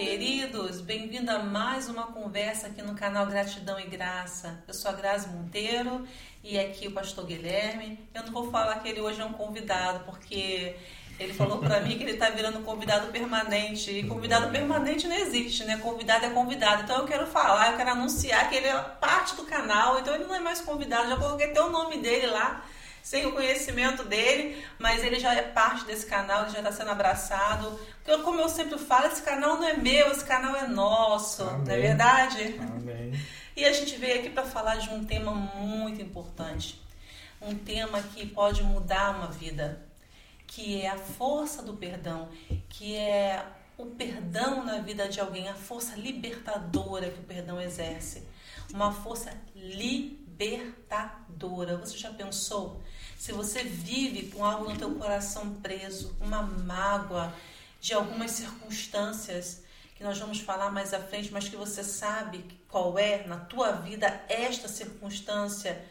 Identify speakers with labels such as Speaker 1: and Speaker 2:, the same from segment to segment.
Speaker 1: queridos, bem-vindo a mais uma conversa aqui no canal Gratidão e Graça. Eu sou a Grazi Monteiro e aqui o pastor Guilherme. Eu não vou falar que ele hoje é um convidado, porque ele falou para mim que ele está virando convidado permanente. E convidado permanente não existe, né? Convidado é convidado. Então eu quero falar, eu quero anunciar que ele é parte do canal, então ele não é mais convidado. Já coloquei até o nome dele lá sem o conhecimento dele, mas ele já é parte desse canal, ele já está sendo abraçado. Porque, como eu sempre falo, esse canal não é meu, esse canal é nosso, Amém. não é verdade?
Speaker 2: Amém.
Speaker 1: E a gente veio aqui para falar de um tema muito importante, um tema que pode mudar uma vida, que é a força do perdão, que é o perdão na vida de alguém, a força libertadora que o perdão exerce, uma força libertadora. Você já pensou? Se você vive com algo no teu coração preso, uma mágoa de algumas circunstâncias que nós vamos falar mais à frente, mas que você sabe qual é na tua vida esta circunstância,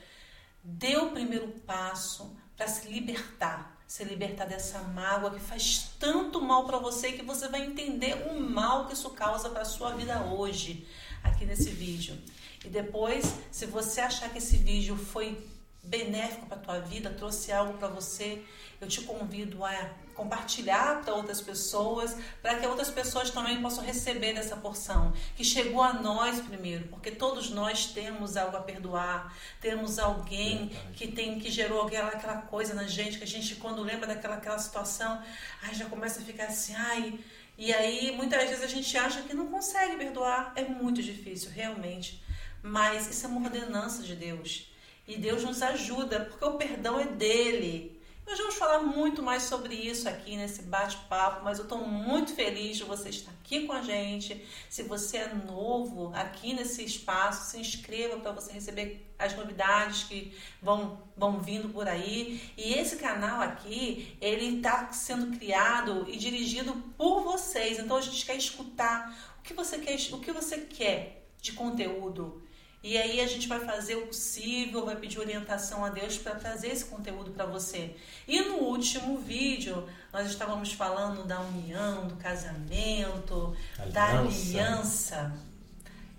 Speaker 1: dê o primeiro passo para se libertar, se libertar dessa mágoa que faz tanto mal para você que você vai entender o mal que isso causa para sua vida hoje, aqui nesse vídeo. E depois, se você achar que esse vídeo foi benéfico para a tua vida, trouxe algo para você, eu te convido a compartilhar para outras pessoas, para que outras pessoas também possam receber dessa porção que chegou a nós primeiro, porque todos nós temos algo a perdoar, temos alguém que tem que gerou aquela, aquela coisa na gente que a gente quando lembra daquela aquela situação, ai já começa a ficar assim, ai, e aí muitas vezes a gente acha que não consegue perdoar, é muito difícil, realmente. Mas isso é uma ordenança de Deus. E Deus nos ajuda, porque o perdão é dele. Nós vamos falar muito mais sobre isso aqui nesse bate-papo, mas eu estou muito feliz de você estar aqui com a gente. Se você é novo aqui nesse espaço, se inscreva para você receber as novidades que vão, vão vindo por aí. E esse canal aqui, ele está sendo criado e dirigido por vocês. Então a gente quer escutar o que você quer, o que você quer de conteúdo e aí a gente vai fazer o possível, vai pedir orientação a Deus para trazer esse conteúdo para você. E no último vídeo, nós estávamos falando da união, do casamento, aliança. da aliança.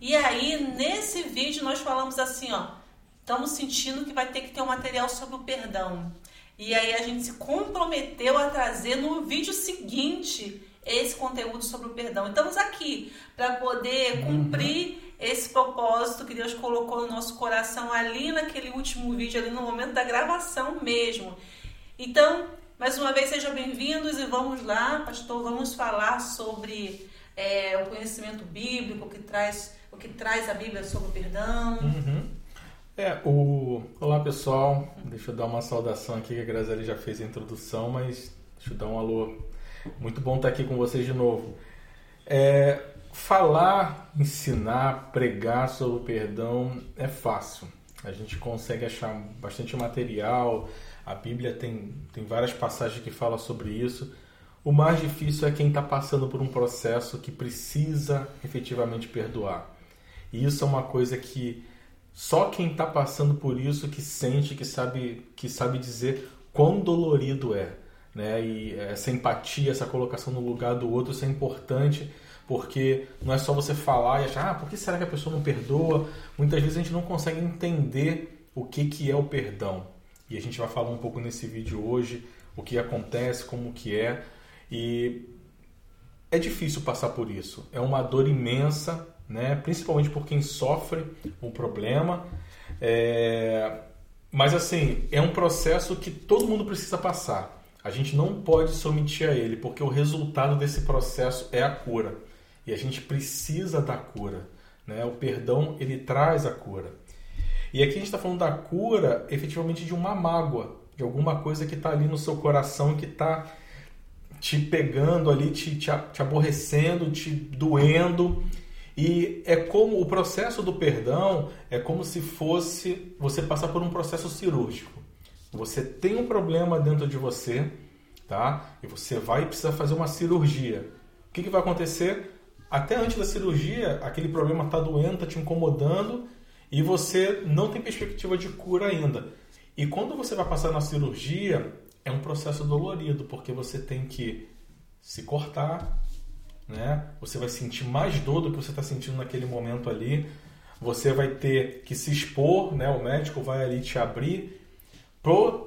Speaker 1: E aí, nesse vídeo, nós falamos assim, ó, estamos sentindo que vai ter que ter um material sobre o perdão. E aí a gente se comprometeu a trazer no vídeo seguinte esse conteúdo sobre o perdão. Estamos aqui para poder uhum. Esse propósito que Deus colocou no nosso coração ali naquele último vídeo, ali no momento da gravação mesmo. Então, mais uma vez, sejam bem-vindos e vamos lá, pastor, vamos falar sobre é, o conhecimento bíblico, que traz, o que traz a Bíblia sobre o perdão.
Speaker 2: Uhum. É, o... Olá pessoal, deixa eu dar uma saudação aqui que a Graziele já fez a introdução, mas deixa eu dar um alô. Muito bom estar aqui com vocês de novo. É, falar, ensinar, pregar sobre o perdão é fácil. A gente consegue achar bastante material, a Bíblia tem, tem várias passagens que falam sobre isso. O mais difícil é quem está passando por um processo que precisa efetivamente perdoar. E isso é uma coisa que só quem está passando por isso que sente, que sabe, que sabe dizer quão dolorido é. Né? E essa empatia, essa colocação no lugar do outro, isso é importante porque não é só você falar e achar, ah, por que será que a pessoa não perdoa? Muitas vezes a gente não consegue entender o que, que é o perdão. E a gente vai falar um pouco nesse vídeo hoje o que acontece, como que é. E é difícil passar por isso. É uma dor imensa, né? principalmente por quem sofre o problema. É... Mas assim, é um processo que todo mundo precisa passar. A gente não pode se omitir a ele, porque o resultado desse processo é a cura. E a gente precisa da cura. Né? O perdão ele traz a cura. E aqui a gente está falando da cura efetivamente de uma mágoa, de alguma coisa que está ali no seu coração que está te pegando ali, te, te, te aborrecendo, te doendo. E é como o processo do perdão é como se fosse você passar por um processo cirúrgico. Você tem um problema dentro de você, tá? E você vai precisar fazer uma cirurgia. O que, que vai acontecer? Até antes da cirurgia, aquele problema está doendo, está te incomodando e você não tem perspectiva de cura ainda. E quando você vai passar na cirurgia, é um processo dolorido, porque você tem que se cortar, né? Você vai sentir mais dor do que você está sentindo naquele momento ali. Você vai ter que se expor, né? O médico vai ali te abrir.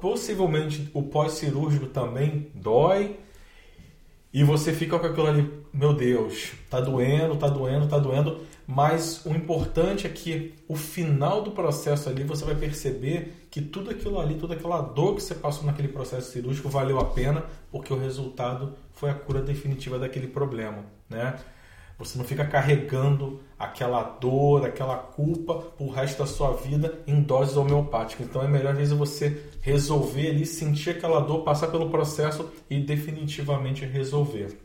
Speaker 2: Possivelmente o pós-cirúrgico também dói. E você fica com aquilo ali, meu Deus, tá doendo, tá doendo, tá doendo. Mas o importante é que o final do processo ali você vai perceber que tudo aquilo ali, toda aquela dor que você passou naquele processo cirúrgico valeu a pena, porque o resultado foi a cura definitiva daquele problema, né? Você não fica carregando aquela dor, aquela culpa por resto da sua vida em doses homeopáticas. Então é melhor vezes você resolver ali, sentir aquela dor, passar pelo processo e definitivamente resolver.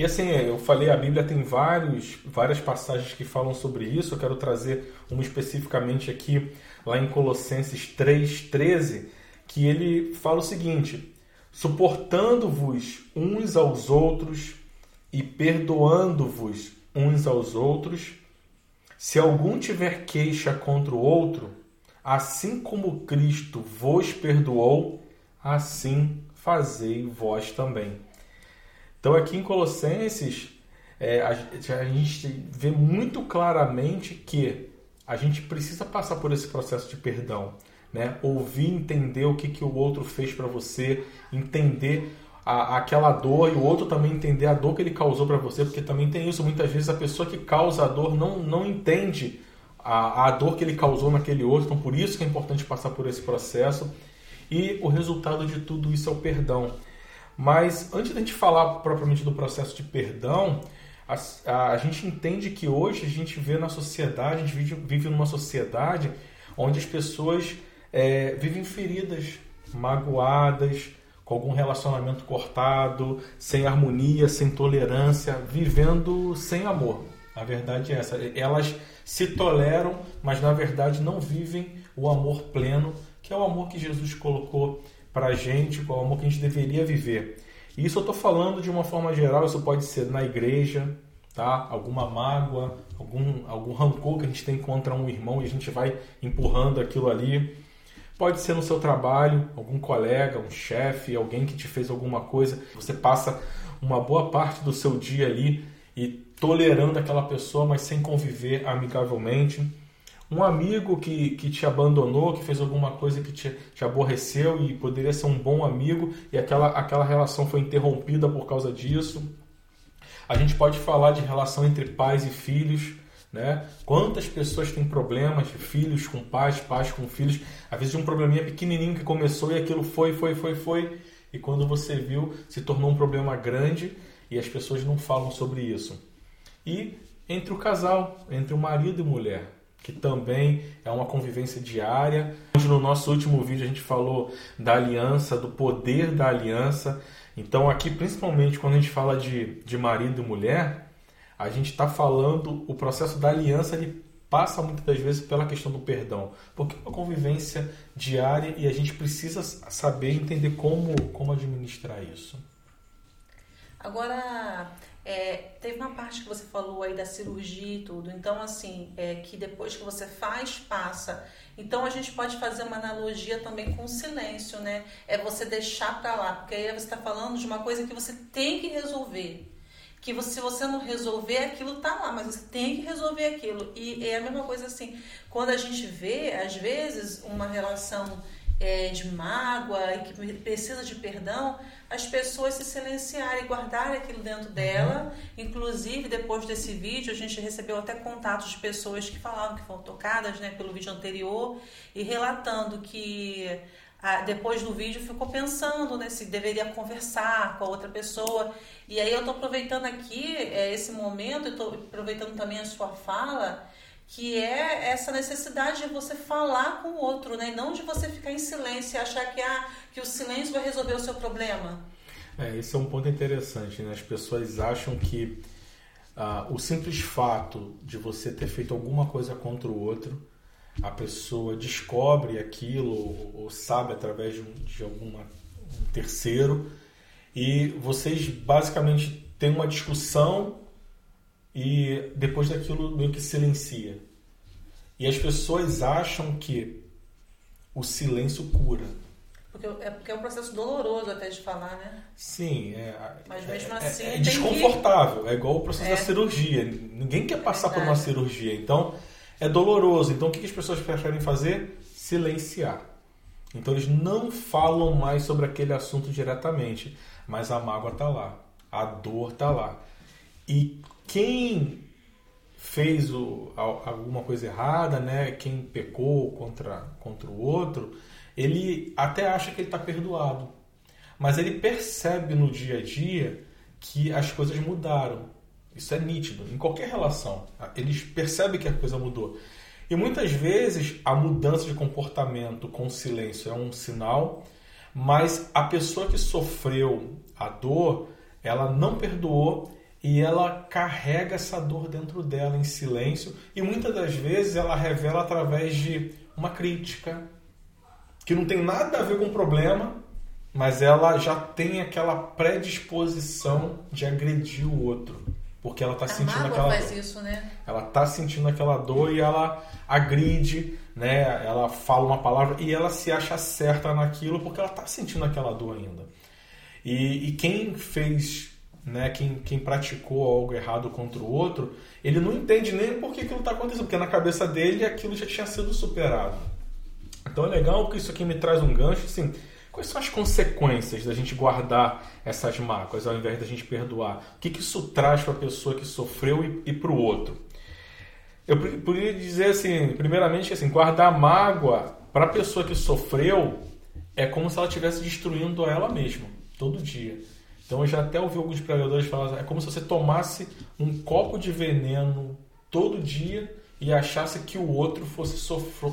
Speaker 2: E assim, eu falei, a Bíblia tem vários, várias passagens que falam sobre isso. Eu quero trazer uma especificamente aqui, lá em Colossenses 3,13, que ele fala o seguinte: suportando-vos uns aos outros e perdoando-vos uns aos outros, se algum tiver queixa contra o outro, assim como Cristo vos perdoou, assim fazei vós também. Então, aqui em Colossenses, é, a, a gente vê muito claramente que a gente precisa passar por esse processo de perdão. Né? Ouvir, entender o que, que o outro fez para você, entender a, aquela dor e o outro também entender a dor que ele causou para você, porque também tem isso. Muitas vezes a pessoa que causa a dor não, não entende a, a dor que ele causou naquele outro, então por isso que é importante passar por esse processo. E o resultado de tudo isso é o perdão. Mas antes da gente falar propriamente do processo de perdão, a, a, a, gente entende que hoje a gente vê na sociedade, a gente vive, vive numa sociedade onde as pessoas é, vivem feridas, magoadas, com algum relacionamento cortado, sem harmonia, sem tolerância, vivendo sem amor. A verdade é essa. Elas se toleram, mas na verdade não vivem o amor pleno, que é o amor que Jesus colocou para a gente, qual o amor que a gente deveria viver. E isso eu estou falando de uma forma geral, isso pode ser na igreja, tá? alguma mágoa, algum, algum rancor que a gente tem contra um irmão e a gente vai empurrando aquilo ali. Pode ser no seu trabalho, algum colega, um chefe, alguém que te fez alguma coisa. Você passa uma boa parte do seu dia ali e tolerando aquela pessoa, mas sem conviver amigavelmente um amigo que, que te abandonou, que fez alguma coisa que te, te aborreceu e poderia ser um bom amigo e aquela, aquela relação foi interrompida por causa disso. A gente pode falar de relação entre pais e filhos, né? Quantas pessoas têm problemas filhos com pais, pais com filhos, às vezes um probleminha pequenininho que começou e aquilo foi, foi, foi, foi, e quando você viu, se tornou um problema grande e as pessoas não falam sobre isso. E entre o casal, entre o marido e mulher, que também é uma convivência diária. No nosso último vídeo a gente falou da aliança, do poder da aliança. Então aqui, principalmente quando a gente fala de, de marido e mulher, a gente está falando o processo da aliança ele passa muitas das vezes pela questão do perdão, porque é uma convivência diária e a gente precisa saber entender como, como administrar isso.
Speaker 1: Agora, é, teve uma parte que você falou aí da cirurgia e tudo, então assim, é, que depois que você faz, passa. Então a gente pode fazer uma analogia também com o silêncio, né? É você deixar para lá, porque aí você está falando de uma coisa que você tem que resolver. Que você, se você não resolver, aquilo tá lá, mas você tem que resolver aquilo. E é a mesma coisa assim, quando a gente vê, às vezes, uma relação é, de mágoa e que precisa de perdão, as pessoas se silenciarem, guardarem aquilo dentro dela. Uhum. Inclusive, depois desse vídeo, a gente recebeu até contatos de pessoas que falavam que foram tocadas né, pelo vídeo anterior e relatando que ah, depois do vídeo ficou pensando né, se deveria conversar com a outra pessoa. E aí eu estou aproveitando aqui é, esse momento, estou aproveitando também a sua fala que é essa necessidade de você falar com o outro, né? não de você ficar em silêncio e achar que, ah, que o silêncio vai resolver o seu problema.
Speaker 2: É, esse é um ponto interessante. Né? As pessoas acham que ah, o simples fato de você ter feito alguma coisa contra o outro, a pessoa descobre aquilo ou, ou sabe através de, um, de alguma um terceiro e vocês basicamente têm uma discussão e depois daquilo meio que silencia. E as pessoas acham que o silêncio cura.
Speaker 1: Porque é, porque é um processo doloroso até de falar, né?
Speaker 2: Sim, é,
Speaker 1: Mas mesmo
Speaker 2: é,
Speaker 1: assim.
Speaker 2: é
Speaker 1: tem
Speaker 2: desconfortável. É igual o processo
Speaker 1: É.
Speaker 2: da cirurgia. Ninguém quer passar por uma cirurgia. Então, é doloroso. Então, o que que as pessoas preferem fazer? Silenciar. Então, eles não falam mais sobre aquele assunto diretamente. Mas a mágoa está lá. A dor está lá. E quem fez o- al- alguma coisa errada, né? Quem pecou contra, contra o outro, ele até acha que ele está perdoado. Mas ele percebe no dia a dia que as coisas mudaram. Isso é nítido, em qualquer relação. Eles percebem que a coisa mudou. E muitas vezes a mudança de comportamento com silêncio é um sinal, mas a pessoa que sofreu a dor, ela não perdoou e ela carrega essa dor dentro dela em silêncio e muitas das vezes ela revela através de uma crítica que não tem nada a ver com o problema, mas ela já tem aquela predisposição de agredir o outro, porque ela está sentindo aquela
Speaker 1: faz
Speaker 2: dor.
Speaker 1: isso, né?
Speaker 2: Ela tá sentindo aquela dor e ela agride, né? Ela fala uma palavra e ela se acha certa naquilo porque ela tá sentindo aquela dor ainda. E, e quem fez, né? Quem, quem praticou algo errado contra o outro, ele não entende nem por que aquilo tá acontecendo, porque na cabeça dele aquilo já tinha sido superado. Então é legal que isso aqui me traz um gancho, assim, quais são as consequências da gente guardar essas mágoas ao invés da gente perdoar? O que, que isso traz para a pessoa que sofreu e, e para o outro? Eu poderia dizer assim, primeiramente, que, assim, guardar mágoa para a pessoa que sofreu é como se ela estivesse destruindo ela mesma, todo dia. Então eu já até ouvi alguns pregadores falar, é como se você tomasse um copo de veneno todo dia e achasse que o outro fosse,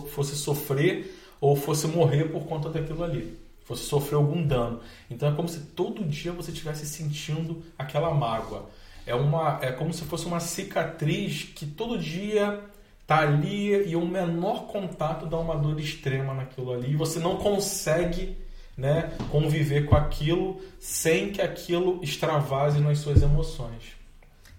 Speaker 2: fosse sofrer ou fosse morrer por conta daquilo ali, fosse sofrer algum dano. Então é como se todo dia você estivesse sentindo aquela mágoa. É, uma, é como se fosse uma cicatriz que todo dia tá ali e um menor contato dá uma dor extrema naquilo ali e você não consegue né, conviver com aquilo sem que aquilo extravase nas suas emoções.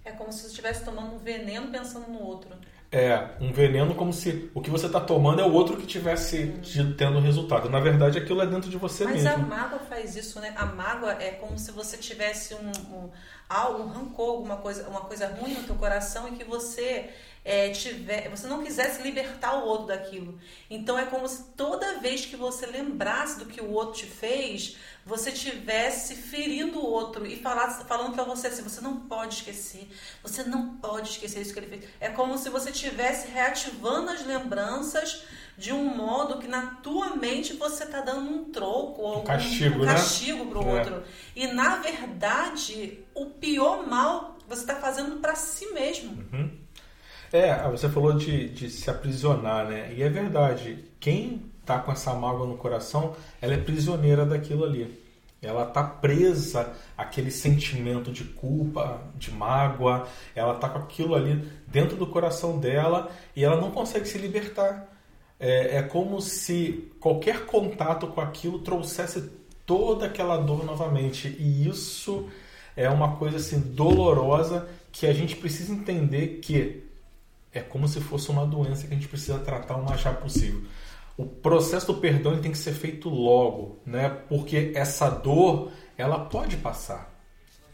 Speaker 1: É como se você estivesse tomando um veneno pensando no outro.
Speaker 2: É, um veneno como se o que você está tomando é o outro que tivesse tido- tendo resultado. Na verdade, aquilo é dentro de você
Speaker 1: Mas a
Speaker 2: mesmo.
Speaker 1: mágoa faz isso, né? A mágoa é como se você tivesse um, um, algo, um rancor, alguma coisa, uma coisa ruim no teu coração e que você é, tiver, você não quisesse libertar o outro daquilo. Então é como se toda vez que você lembrasse do que o outro te fez, você tivesse ferindo o outro e falasse, falando para você assim, você não pode esquecer, você não pode esquecer isso que ele fez. É como se você estivesse reativando as lembranças de um modo que na tua mente você tá dando um troco ou algum-
Speaker 2: castigo,
Speaker 1: um
Speaker 2: né?
Speaker 1: castigo pro
Speaker 2: É.
Speaker 1: outro. E na verdade, o pior mal você tá fazendo para si mesmo.
Speaker 2: É, você falou de, de se aprisionar, né? E é verdade. Quem tá com essa mágoa no coração, ela é prisioneira daquilo ali. Ela tá presa àquele sentimento de culpa, de mágoa. Ela tá com aquilo ali dentro do coração dela e ela não consegue se libertar. É, é como se qualquer contato com aquilo trouxesse toda aquela dor novamente. E isso é uma coisa assim dolorosa que a gente precisa entender que é como se fosse uma doença que a gente precisa tratar o mais rápido possível. O processo do perdão tem que ser feito logo, né? Porque essa dor ela pode passar.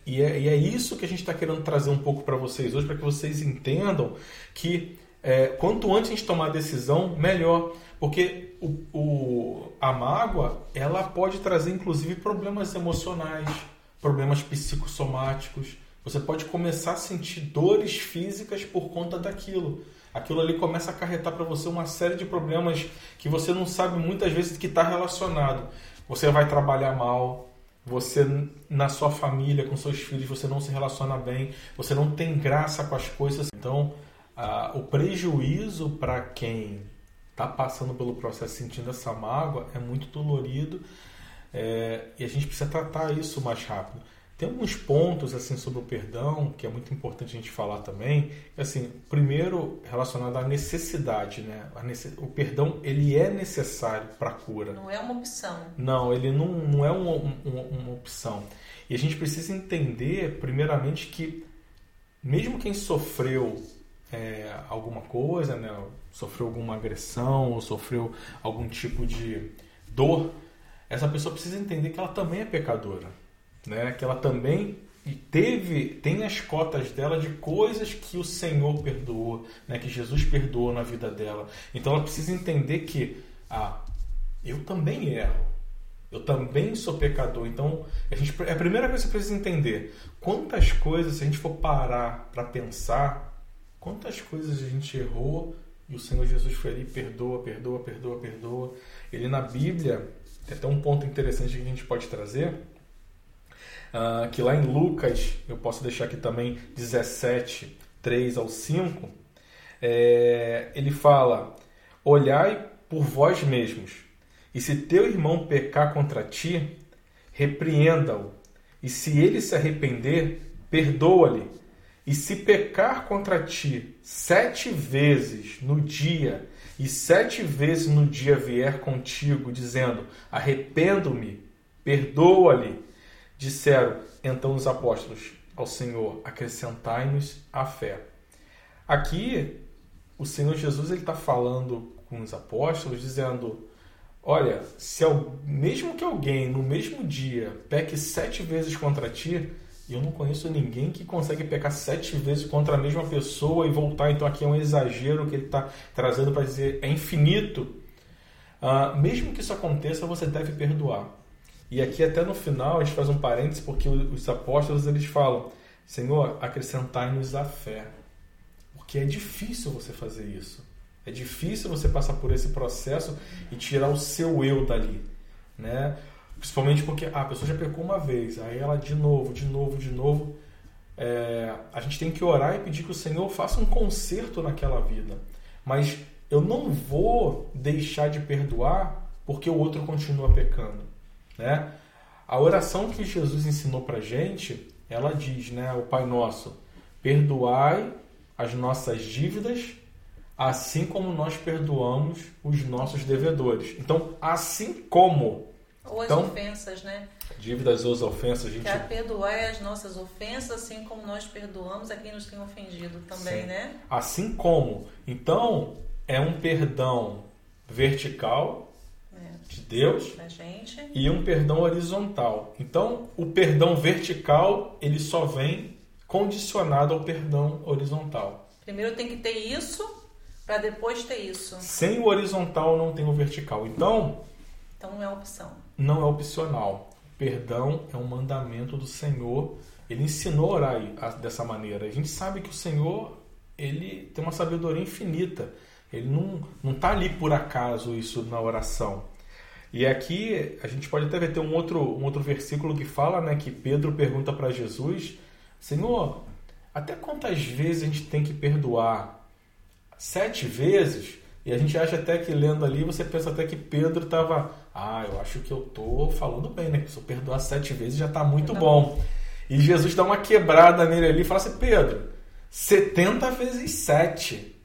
Speaker 2: E é, e é isso que a gente está querendo trazer um pouco para vocês hoje, para que vocês entendam que é, quanto antes a gente tomar a decisão, melhor. Porque o, o- a mágoa ela pode trazer inclusive problemas emocionais, problemas psicossomáticos. Você pode começar a sentir dores físicas por conta daquilo. Aquilo ali começa a acarretar para você uma série de problemas que você não sabe muitas vezes que está relacionado. Você vai trabalhar mal, você na sua família, com seus filhos, você não se relaciona bem, você não tem graça com as coisas. Então, o prejuízo para quem está passando pelo processo sentindo essa mágoa é muito dolorido é, e a gente precisa tratar isso mais rápido. Tem alguns pontos assim sobre o perdão que é muito importante a gente falar também. Assim, primeiro relacionado à necessidade, né? O perdão ele é necessário para a cura.
Speaker 1: Não é uma opção.
Speaker 2: Não, ele não, não é uma, uma, uma opção. E a gente precisa entender, primeiramente, que mesmo quem sofreu é, alguma coisa, né, sofreu alguma agressão ou sofreu algum tipo de dor, essa pessoa precisa entender que ela também é pecadora, né? Que ela também teve tem as cotas dela de coisas que o Senhor perdoou, né? Que Jesus perdoou na vida dela. Então ela precisa entender que ah, eu também erro. Eu também sou pecador. Então, a, gente, é a primeira coisa que você precisa entender. Quantas coisas, se a gente for parar para pensar, quantas coisas a gente errou e o Senhor Jesus foi ali, perdoa, perdoa, perdoa, perdoa. Ele na Bíblia, tem até um ponto interessante que a gente pode trazer, uh, que lá em Lucas, eu posso deixar aqui também 17, 3 ao 5, é, ele fala: Olhai por vós mesmos e se teu irmão pecar contra ti, repreenda-o. E se ele se arrepender, perdoa-lhe. E se pecar contra ti sete vezes no dia, e sete vezes no dia vier contigo, dizendo: Arrependo-me, perdoa-lhe, disseram então os apóstolos ao Senhor: Acrescentai-nos a fé. Aqui, o Senhor Jesus está falando com os apóstolos, dizendo: Olha, se mesmo que alguém no mesmo dia peque sete vezes contra ti, eu não conheço ninguém que consegue pecar sete vezes contra a mesma pessoa e voltar. Então aqui é um exagero que ele está trazendo para dizer é infinito. Uh, mesmo que isso aconteça, você deve perdoar. E aqui até no final a gente faz um parênteses porque os apóstolos eles falam: Senhor, acrescentai-nos a fé, porque é difícil você fazer isso. É difícil você passar por esse processo e tirar o seu eu dali, né? Principalmente porque ah, a pessoa já pecou uma vez, aí ela de novo, de novo, de novo. É, a gente tem que orar e pedir que o Senhor faça um conserto naquela vida. Mas eu não vou deixar de perdoar porque o outro continua pecando, né? A oração que Jesus ensinou para gente, ela diz, né, o Pai Nosso, perdoai as nossas dívidas assim como nós perdoamos os nossos devedores. Então, assim como.
Speaker 1: Ou as
Speaker 2: então,
Speaker 1: ofensas, né?
Speaker 2: Dívidas ou as ofensas, a gente.
Speaker 1: Quer perdoar as nossas ofensas, assim como nós perdoamos a quem nos tem ofendido também, Sim. né?
Speaker 2: Assim como. Então, é um perdão vertical é. De Deus e um perdão horizontal. Então, o perdão vertical, ele só vem condicionado ao perdão horizontal.
Speaker 1: Primeiro tem que ter isso para depois ter isso.
Speaker 2: Sem o horizontal não tem o vertical. Então.
Speaker 1: Então não é opção.
Speaker 2: Não é opcional. Perdão é um mandamento do Senhor. Ele ensinou a orar dessa maneira. A gente sabe que o Senhor ele tem uma sabedoria infinita. Ele não não está ali por acaso isso na oração. E aqui a gente pode até ver ter um outro um outro versículo que fala, né, que Pedro pergunta para Jesus: Senhor, até quantas vezes a gente tem que perdoar? sete vezes, e a gente acha até que lendo ali, você pensa até que Pedro estava, ah, eu acho que eu tô falando bem, né? Se eu perdoar sete vezes já está muito tá bom. bom. E Jesus dá uma quebrada nele ali e fala assim, Pedro, 70 vezes 7.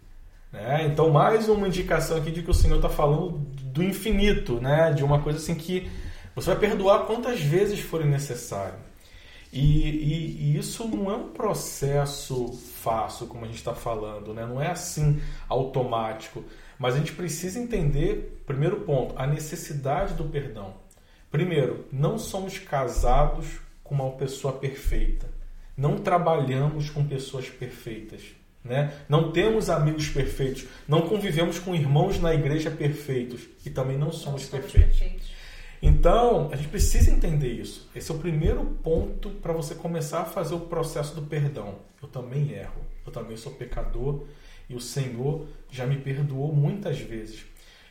Speaker 2: Né? Então, mais uma indicação aqui de que o Senhor está falando do infinito, né? de uma coisa assim que você vai perdoar quantas vezes forem necessário. E, e, e, isso não é um processo fácil, como a gente está falando, né? não é assim automático. Mas a gente precisa entender, primeiro ponto, a necessidade do perdão. Primeiro, não somos casados com uma pessoa perfeita. Não trabalhamos com pessoas perfeitas. Né? Não temos amigos perfeitos. Não convivemos com irmãos na igreja perfeitos. E também não somos, não perfeitos. perfeitos. Então, a gente precisa entender isso. Esse é o primeiro ponto para você começar a fazer o processo do perdão. Eu também erro, eu também sou pecador e o Senhor já me perdoou muitas vezes.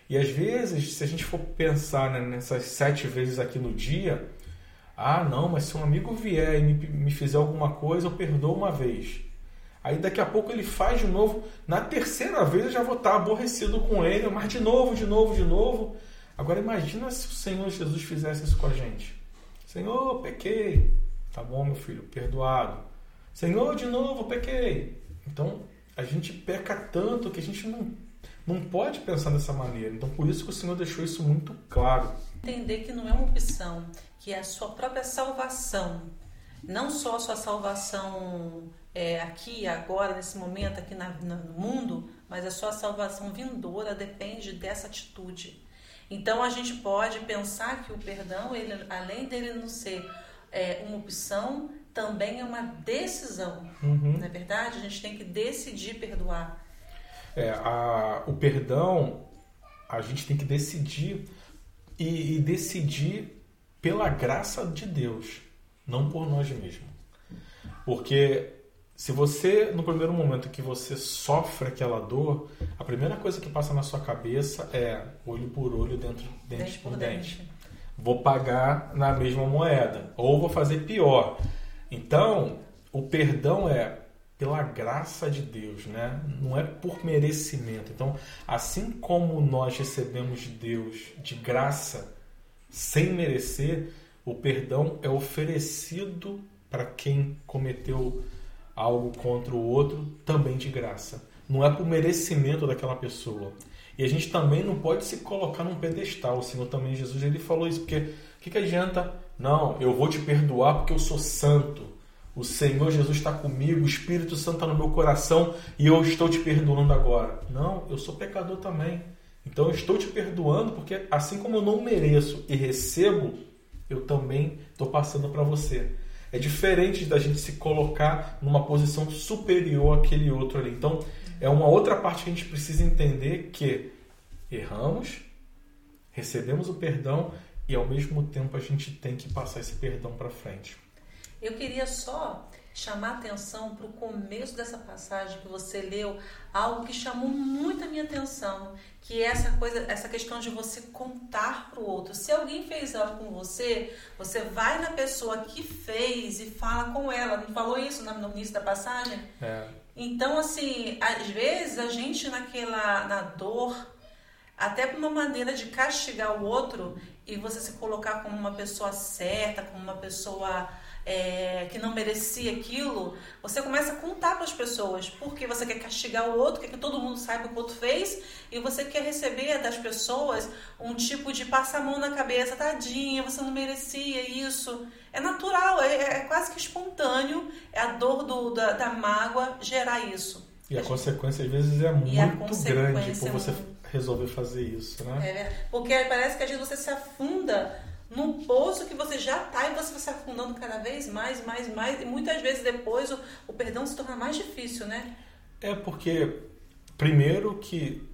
Speaker 2: E às vezes, se a gente for pensar né, nessas sete vezes aqui no dia, ah, não, mas se um amigo vier e me, me fizer alguma coisa, eu perdoo uma vez. Aí daqui a pouco ele faz de novo. Na terceira vez eu já vou estar aborrecido com ele, mas de novo, de novo, de novo. Agora imagina se o Senhor Jesus fizesse isso com a gente. Senhor, pequei. Tá bom, meu filho, perdoado. Senhor, de novo, pequei. Então, a gente peca tanto que a gente não, não pode pensar dessa maneira. Então, por isso que o Senhor deixou isso muito claro.
Speaker 1: Entender que não é uma opção, que é a sua própria salvação. Não só a sua salvação é, aqui, agora, nesse momento, aqui na, no mundo, mas a sua salvação vindoura depende dessa atitude Então a gente pode pensar que o perdão, ele, além dele não ser é, uma opção, também é uma decisão. Uhum. Não é verdade? A gente tem que decidir perdoar.
Speaker 2: É, a, o perdão, a gente tem que decidir e, e decidir pela graça de Deus, não por nós mesmos. Porque se você, no primeiro momento que você sofre aquela dor, a primeira coisa que passa na sua cabeça é olho por olho, dentro, dente, dente por dente. dente. Vou pagar na mesma moeda, ou vou fazer pior. Então, o perdão é pela graça de Deus, né? Não é por merecimento. Então, assim como nós recebemos de Deus de graça sem merecer, o perdão é oferecido para quem cometeu algo contra o outro também de graça. Não é por merecimento daquela pessoa. E a gente também não pode se colocar num pedestal. O Senhor também, Jesus, ele falou isso, porque o que, que adianta? Não, eu vou te perdoar porque eu sou santo. O Senhor Jesus está comigo, o Espírito Santo está no meu coração e eu estou te perdoando agora. Não, eu sou pecador também. Então eu estou te perdoando porque assim como eu não mereço e recebo, eu também estou passando para você. É diferente da gente se colocar numa posição superior àquele outro ali. Então, é uma outra parte que a gente precisa entender que erramos, recebemos o perdão e ao mesmo tempo a gente tem que passar esse perdão para frente.
Speaker 1: Eu queria só chamar atenção para o começo dessa passagem que você leu, algo que chamou muito a minha atenção, que é essa coisa, essa questão de você contar para o outro. Se alguém fez algo com você, você vai na pessoa que fez e fala com ela. Não falou isso no início da passagem? É. Então, assim, às vezes a gente naquela na dor, até por uma maneira de castigar o outro e você se colocar como uma pessoa certa, como uma pessoa é, que não merecia aquilo, você começa a contar para as pessoas, porque você quer castigar o outro, quer que todo mundo saiba o que o outro fez, e você quer receber das pessoas um tipo de passar a mão na cabeça, tadinha, você não merecia isso. É natural, é, é quase que espontâneo, é a dor do, da, da mágoa gerar isso.
Speaker 2: E a, a consequência às vezes é muito grande por você resolver fazer isso, né?
Speaker 1: É, porque parece que às vezes você se afunda num poço que você já está e você vai se afundando cada vez mais, mais, mais. E muitas vezes depois o, o perdão se torna mais difícil, né?
Speaker 2: É porque, primeiro, que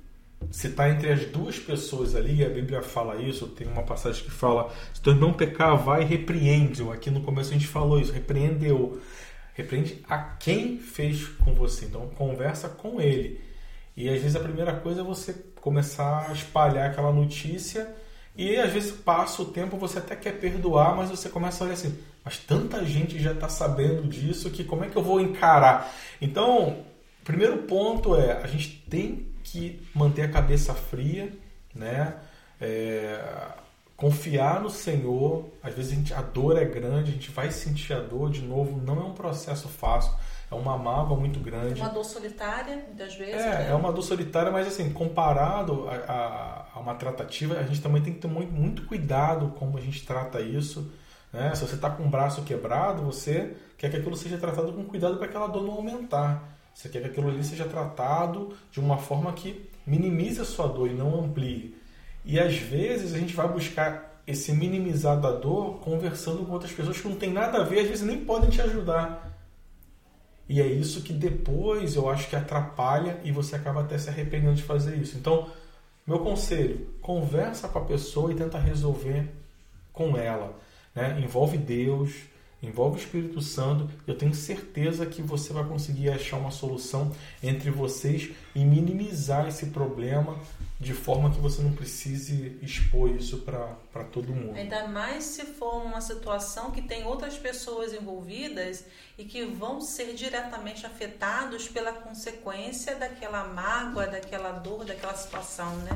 Speaker 2: se está entre as duas pessoas ali, a Bíblia fala isso, tem uma passagem que fala: se teu irmão pecar, vai e repreende-o. Aqui no começo a gente falou isso, repreendeu. Repreende a quem fez com você. Então, conversa com ele. E às vezes a primeira coisa é você começar a espalhar aquela notícia e às vezes passa o tempo, você até quer perdoar, mas você começa a olhar assim, mas tanta gente já está sabendo disso que como é que eu vou encarar? Então, primeiro ponto é a gente tem que manter a cabeça fria, né? É, confiar no Senhor. Às vezes a, gente, a dor é grande, a gente vai sentir a dor de novo. Não é um processo fácil. É uma mágoa muito grande.
Speaker 1: Uma dor solitária, muitas vezes.
Speaker 2: É, né? é uma dor solitária, mas assim, comparado a, a, a, uma tratativa, a gente também tem que ter muito, muito cuidado como a gente trata isso. Né? Se você está com o braço quebrado, você quer que aquilo seja tratado com cuidado para aquela dor não aumentar. Você quer que aquilo ali seja tratado de uma forma que minimize a sua dor e não amplie. E às vezes a gente vai buscar esse minimizar da dor conversando com outras pessoas que não tem nada a ver, às vezes nem podem te ajudar. E é isso que depois eu acho que atrapalha e você acaba até se arrependendo de fazer isso. Então, meu conselho, conversa com a pessoa e tenta resolver com ela. Né? Envolve Deus, envolve o Espírito Santo. Eu tenho certeza que você vai conseguir achar uma solução entre vocês e minimizar esse problema de forma que você não precise expor isso para todo mundo.
Speaker 1: Ainda mais se for uma situação que tem outras pessoas envolvidas e que vão ser diretamente afetados pela consequência daquela mágoa, daquela dor, daquela situação, né?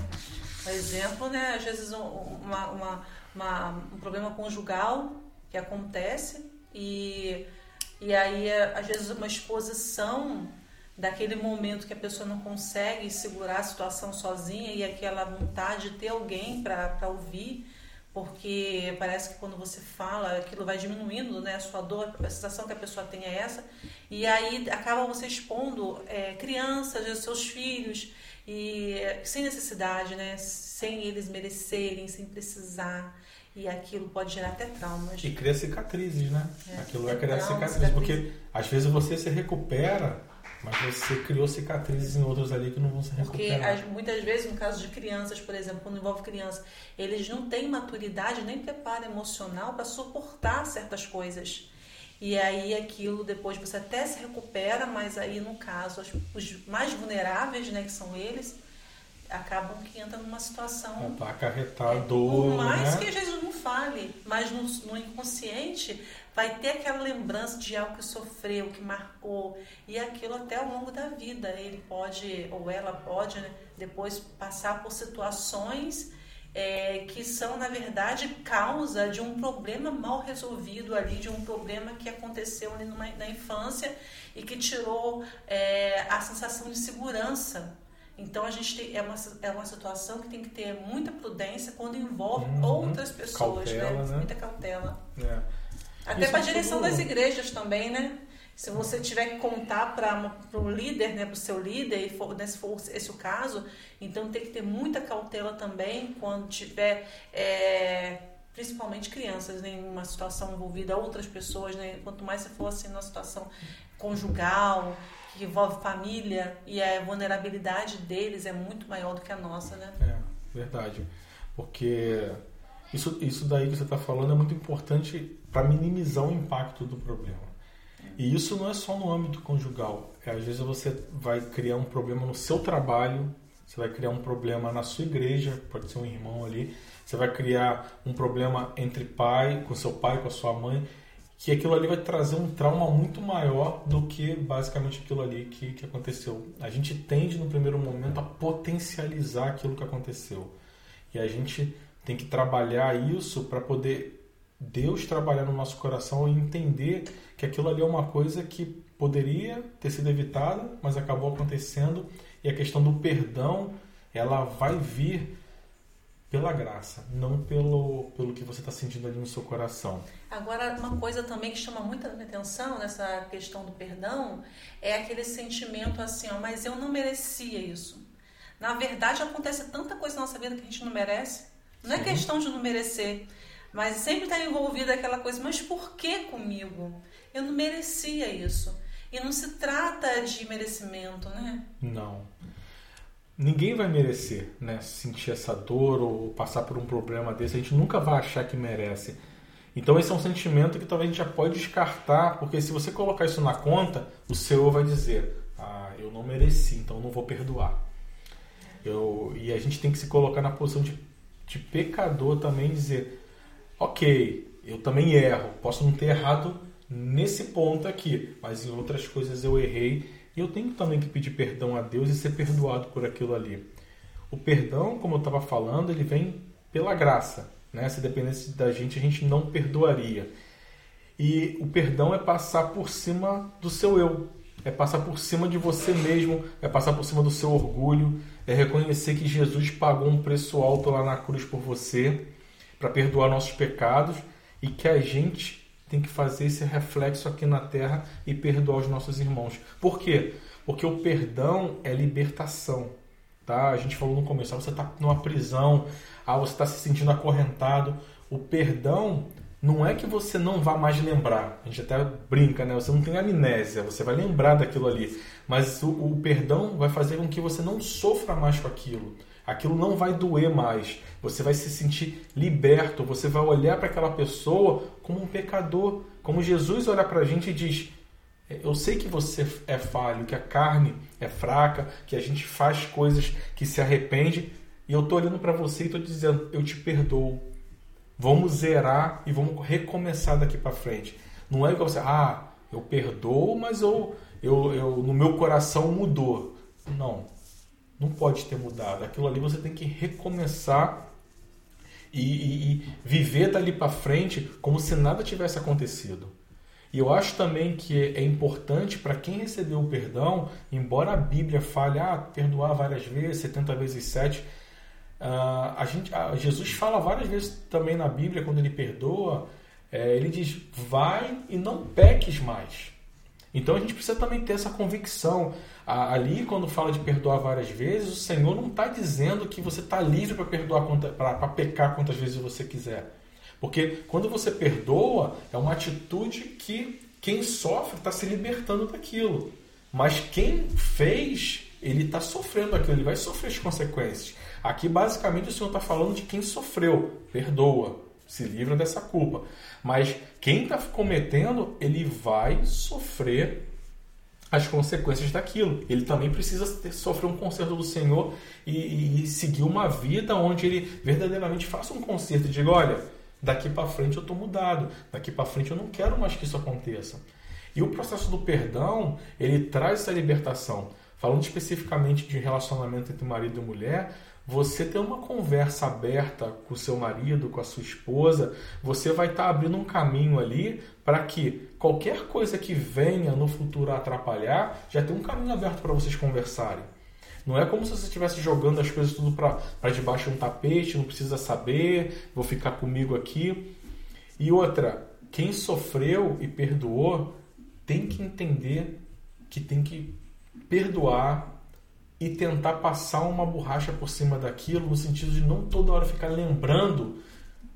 Speaker 1: Por exemplo, né, às vezes uma, uma, uma, um problema conjugal que acontece e, e aí às vezes uma exposição daquele momento que a pessoa não consegue segurar a situação sozinha e aquela vontade de ter alguém para ouvir porque parece que quando você fala, aquilo vai diminuindo, né? A sua dor, a sensação que a pessoa tem é essa. E aí acaba você expondo é, crianças, seus filhos, e sem necessidade, né? Sem eles merecerem, sem precisar. E aquilo pode gerar até traumas.
Speaker 2: E cria cicatrizes, né? É, aquilo vai criar cicatrizes, cicatriz. porque às vezes você se recupera mas você criou cicatrizes em outros ali que não vão se recuperar.
Speaker 1: Porque muitas vezes, no caso de crianças, por exemplo, quando envolve criança, eles não têm maturidade nem preparo emocional para suportar certas coisas. E aí aquilo depois você até se recupera, mas aí no caso os mais vulneráveis, né, que são eles, acabam que entram numa situação.
Speaker 2: Para acarretar é, dor.
Speaker 1: Por mais
Speaker 2: né?
Speaker 1: que Jesus não fale, mas no, no, inconsciente vai ter aquela lembrança de algo que sofreu, que marcou, e aquilo até ao longo da vida. Ele pode, ou ela pode, né, depois passar por situações. É, que são, na verdade, causa de um problema mal resolvido ali, de um problema que aconteceu ali numa, na infância e que tirou é, a sensação de segurança então a gente tem, é, uma, é uma situação que tem que ter muita prudência quando envolve uhum. outras pessoas, né? cautela, né? né? Muita cautela. É. Até para a direção tudo... das igrejas também, né? Se você tiver que contar para o líder, né, para o seu líder, e for, né, se for esse o caso, então tem que ter muita cautela também quando tiver, é, principalmente crianças, né, em uma situação envolvida outras pessoas, né, quanto mais se for assim numa situação conjugal, que envolve família e a vulnerabilidade deles é muito maior do que a nossa, né?
Speaker 2: É, verdade. Porque isso, isso daí que você está falando é muito importante para minimizar o impacto do problema. E isso não é só no âmbito conjugal. É, às vezes você vai criar um problema no seu trabalho, você vai criar um problema na sua igreja, pode ser um irmão ali, você vai criar um problema entre pai, com seu pai, com a sua mãe que aquilo ali vai trazer um trauma muito maior do que basicamente aquilo ali que, que aconteceu. A gente tende no primeiro momento a potencializar aquilo que aconteceu. E a gente tem que trabalhar isso para poder Deus trabalhar no nosso coração e entender que aquilo ali é uma coisa que poderia ter sido evitada, mas acabou acontecendo. E a questão do perdão, ela vai vir pela graça, não pelo, pelo que você está sentindo ali no seu coração.
Speaker 1: Agora, uma coisa também que chama muita atenção nessa questão do perdão é aquele sentimento assim, ó, mas eu não merecia isso. Na verdade, acontece tanta coisa na nossa vida que a gente não merece. Não é Sim. é questão de não merecer, mas sempre está envolvida aquela coisa, mas por que comigo? Eu não merecia isso. E não se trata de merecimento, né?
Speaker 2: Não ninguém vai merecer, né? Sentir essa dor ou passar por um problema desse, a gente nunca vai achar que merece. Então esse é um sentimento que talvez a gente já pode descartar, porque se você colocar isso na conta, o seu vai dizer: "Ah, eu não mereci, então não vou perdoar". Eu, e a gente tem que se colocar na posição de, de pecador também dizer: "OK, eu também erro, posso não ter errado nesse ponto aqui, mas em outras coisas eu errei e eu tenho também que pedir perdão a Deus e ser perdoado por aquilo ali. O perdão, como eu estava falando, ele vem pela graça. Né? Se dependesse da gente, a gente não perdoaria. E o perdão é passar por cima do seu eu, é passar por cima de você mesmo, é passar por cima do seu orgulho, é reconhecer que Jesus pagou um preço alto lá na cruz por você para perdoar nossos pecados e que a gente tem que fazer esse reflexo aqui na terra e perdoar os nossos irmãos. Por quê? Porque o perdão é libertação. Tá? A gente falou no começo, ah, você está numa prisão, ah, você está se sentindo acorrentado. O perdão não é que você não vá mais lembrar. A gente até brinca, né? Você não tem amnésia, você vai lembrar daquilo ali. Mas o, o perdão vai fazer com que você não sofra mais com aquilo aquilo não vai doer mais. Você vai se sentir liberto, você vai olhar para aquela pessoa como um pecador, como Jesus olha para a gente e diz: é, Eu sei que você é falho, que a carne é fraca, que a gente faz coisas que se arrepende, e eu estou olhando para você e estou dizendo: Eu te perdoo. Vamos zerar e vamos recomeçar daqui para frente. Não é igual você, ah, eu perdoo, mas eu, eu, eu no meu coração mudou. Não, não pode ter mudado. Aquilo ali você tem que recomeçar e, e, e viver dali para frente como se nada tivesse acontecido. E eu acho também que é importante para quem recebeu o perdão, embora a Bíblia fale, ah, perdoar várias vezes, 70 vezes 7, Uh, a gente, uh, Jesus fala várias vezes também na Bíblia, quando ele perdoa, é, ele diz: vai e não peques mais. Então a gente precisa também ter essa convicção. Ali, quando fala de perdoar várias vezes, o Senhor não está dizendo que você está livre para perdoar, para pecar quantas vezes você quiser. Porque quando você perdoa, é uma atitude que quem sofre está se libertando daquilo. Mas quem fez, ele está sofrendo aquilo, ele vai sofrer as consequências. Aqui, basicamente, o Senhor está falando de quem sofreu, perdoa, se livra dessa culpa. Mas quem está cometendo, ele vai sofrer as consequências daquilo. Ele também precisa ter, sofrer um conserto do Senhor e, e, seguir uma vida onde ele verdadeiramente faça um conserto e diga: olha, daqui para frente eu estou mudado, daqui para frente eu não quero mais que isso aconteça. E o processo do perdão, ele traz essa libertação. Falando especificamente de relacionamento entre marido e mulher, você ter uma conversa aberta com o seu marido, com a sua esposa, você vai estar tá abrindo um caminho ali para que qualquer coisa que venha no futuro atrapalhar, já tem um caminho aberto para vocês conversarem. Não é como se você estivesse jogando as coisas tudo para debaixo de um tapete, não precisa saber, vou ficar comigo aqui. E outra, quem sofreu e perdoou tem que entender que tem que perdoar e tentar passar uma borracha por cima daquilo, no sentido de não toda hora ficar lembrando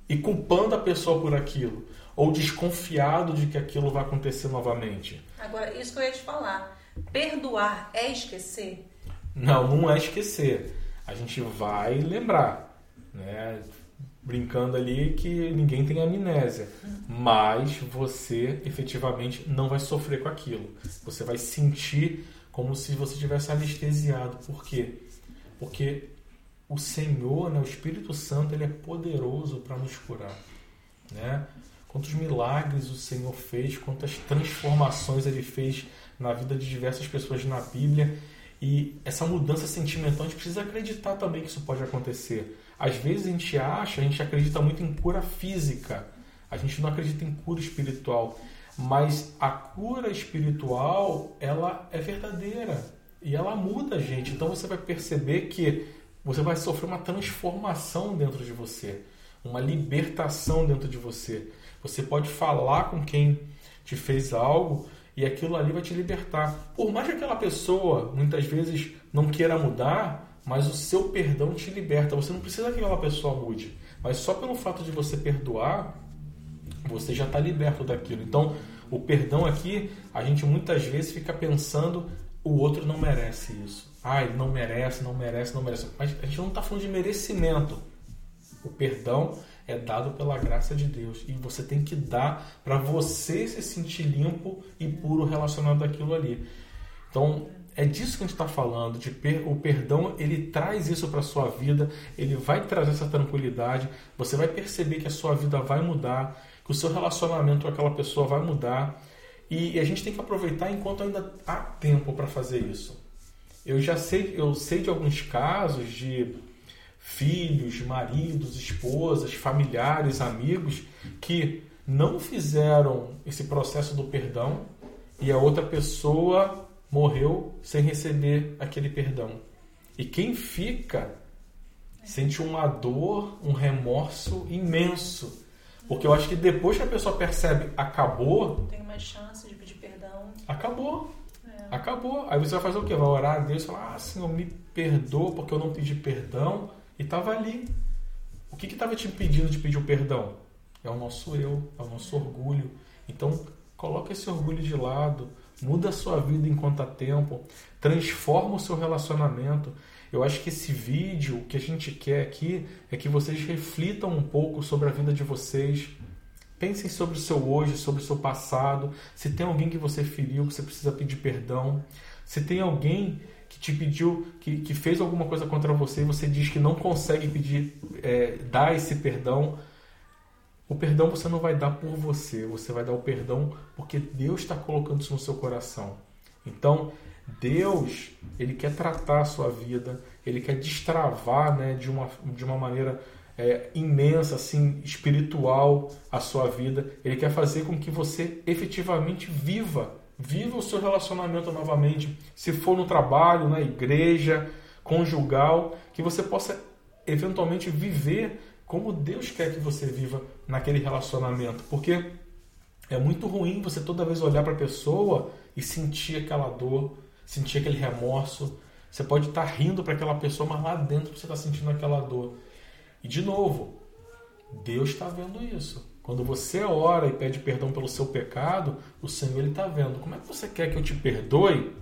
Speaker 2: e culpando a pessoa por aquilo, ou desconfiado de que aquilo vai acontecer novamente.
Speaker 1: Agora, isso que eu ia te falar. Perdoar é esquecer?
Speaker 2: Não, não é esquecer. A gente vai lembrar, né? Brincando ali que ninguém tem amnésia, mas você efetivamente não vai sofrer com aquilo. Você vai sentir como se você tivesse anestesiado. Por quê? Porque o Senhor, né, o Espírito Santo, ele é poderoso para nos curar, né? Quantos milagres o Senhor fez, quantas transformações ele fez na vida de diversas pessoas na Bíblia. E essa mudança sentimental, a gente precisa acreditar também que isso pode acontecer. Às vezes a gente acha, a gente acredita muito em cura física, a gente não acredita em cura espiritual. Mas a cura espiritual, ela é verdadeira e ela muda a gente. Então você vai perceber que você vai sofrer uma transformação dentro de você, uma libertação dentro de você. Você pode falar com quem te fez algo e aquilo ali vai te libertar. Por mais que aquela pessoa muitas vezes não queira mudar, mas o seu perdão te liberta. Você não precisa que aquela pessoa mude, mas só pelo fato de você perdoar, você já está liberto daquilo. Então, o perdão aqui, a gente muitas vezes fica pensando o outro não merece isso. Ah, ele não merece, não merece, não merece. Mas a gente não está falando de merecimento. O perdão é dado pela graça de Deus e você tem que dar para você se sentir limpo e puro relacionado àquilo ali. Então é disso que a gente está falando. De per... o perdão ele traz isso para sua vida, ele vai trazer essa tranquilidade. Você vai perceber que a sua vida vai mudar que o seu relacionamento com aquela pessoa vai mudar. E a gente tem que aproveitar enquanto ainda há tempo para fazer isso. Eu já sei, eu sei de alguns casos de filhos, maridos, esposas, familiares, amigos que não fizeram esse processo do perdão e a outra pessoa morreu sem receber aquele perdão. E quem fica sente uma dor, um remorso imenso porque eu acho que depois que a pessoa percebe acabou.
Speaker 1: Tem mais chance de pedir perdão.
Speaker 2: Acabou. É. Acabou. Aí você vai fazer o quê? Vai orar a Deus e falar: Ah, Senhor, me perdoa porque eu não pedi perdão. E estava ali. O que estava te impedindo de pedir o perdão? É o nosso eu, é o nosso orgulho. Então, coloca esse orgulho de lado, muda a sua vida enquanto há tempo, transforma o seu relacionamento. Eu acho que esse vídeo, o que a gente quer aqui é que vocês reflitam um pouco sobre a vida de vocês. Pensem sobre o seu hoje, sobre o seu passado. Se tem alguém que você feriu, que você precisa pedir perdão. Se tem alguém que te pediu, que, que fez alguma coisa contra você e você diz que não consegue pedir, é, dar esse perdão, o perdão você não vai dar por você, você vai dar o perdão porque Deus está colocando isso no seu coração. Então, Deus, ele quer tratar a sua vida, ele quer destravar né, de, uma, de uma maneira é, imensa, assim, espiritual a sua vida. Ele quer fazer com que você efetivamente viva, viva o seu relacionamento novamente. Se for no trabalho, na igreja, conjugal, que você possa eventualmente viver como Deus quer que você viva naquele relacionamento. Porque é muito ruim você toda vez olhar para a pessoa e sentir aquela dor, sentir aquele remorso. Você pode estar tá rindo para aquela pessoa, mas lá dentro você está sentindo aquela dor. E de novo, Deus está vendo isso. Quando você ora e pede perdão pelo seu pecado, o Senhor ele está vendo. Como é que você quer que eu te perdoe